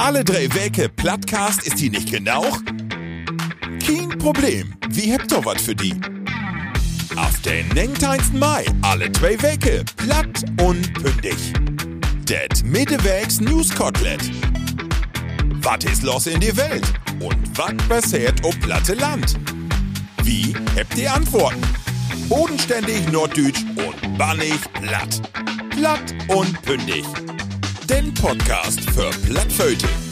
Alle drei Wege Plattcast ist die nicht genau? Kein Problem, wie habt ihr was für die? Auf den 19. Mai, alle zwei Wege, platt und pündig. Det Middewegs News Kotelett. Was ist los in die Welt? Und was passiert auf platte Land? Wie habt ihr Antworten? Bodenständig norddeutsch und bannig platt. Platt und pündig. Den Podcast für Plattvögel.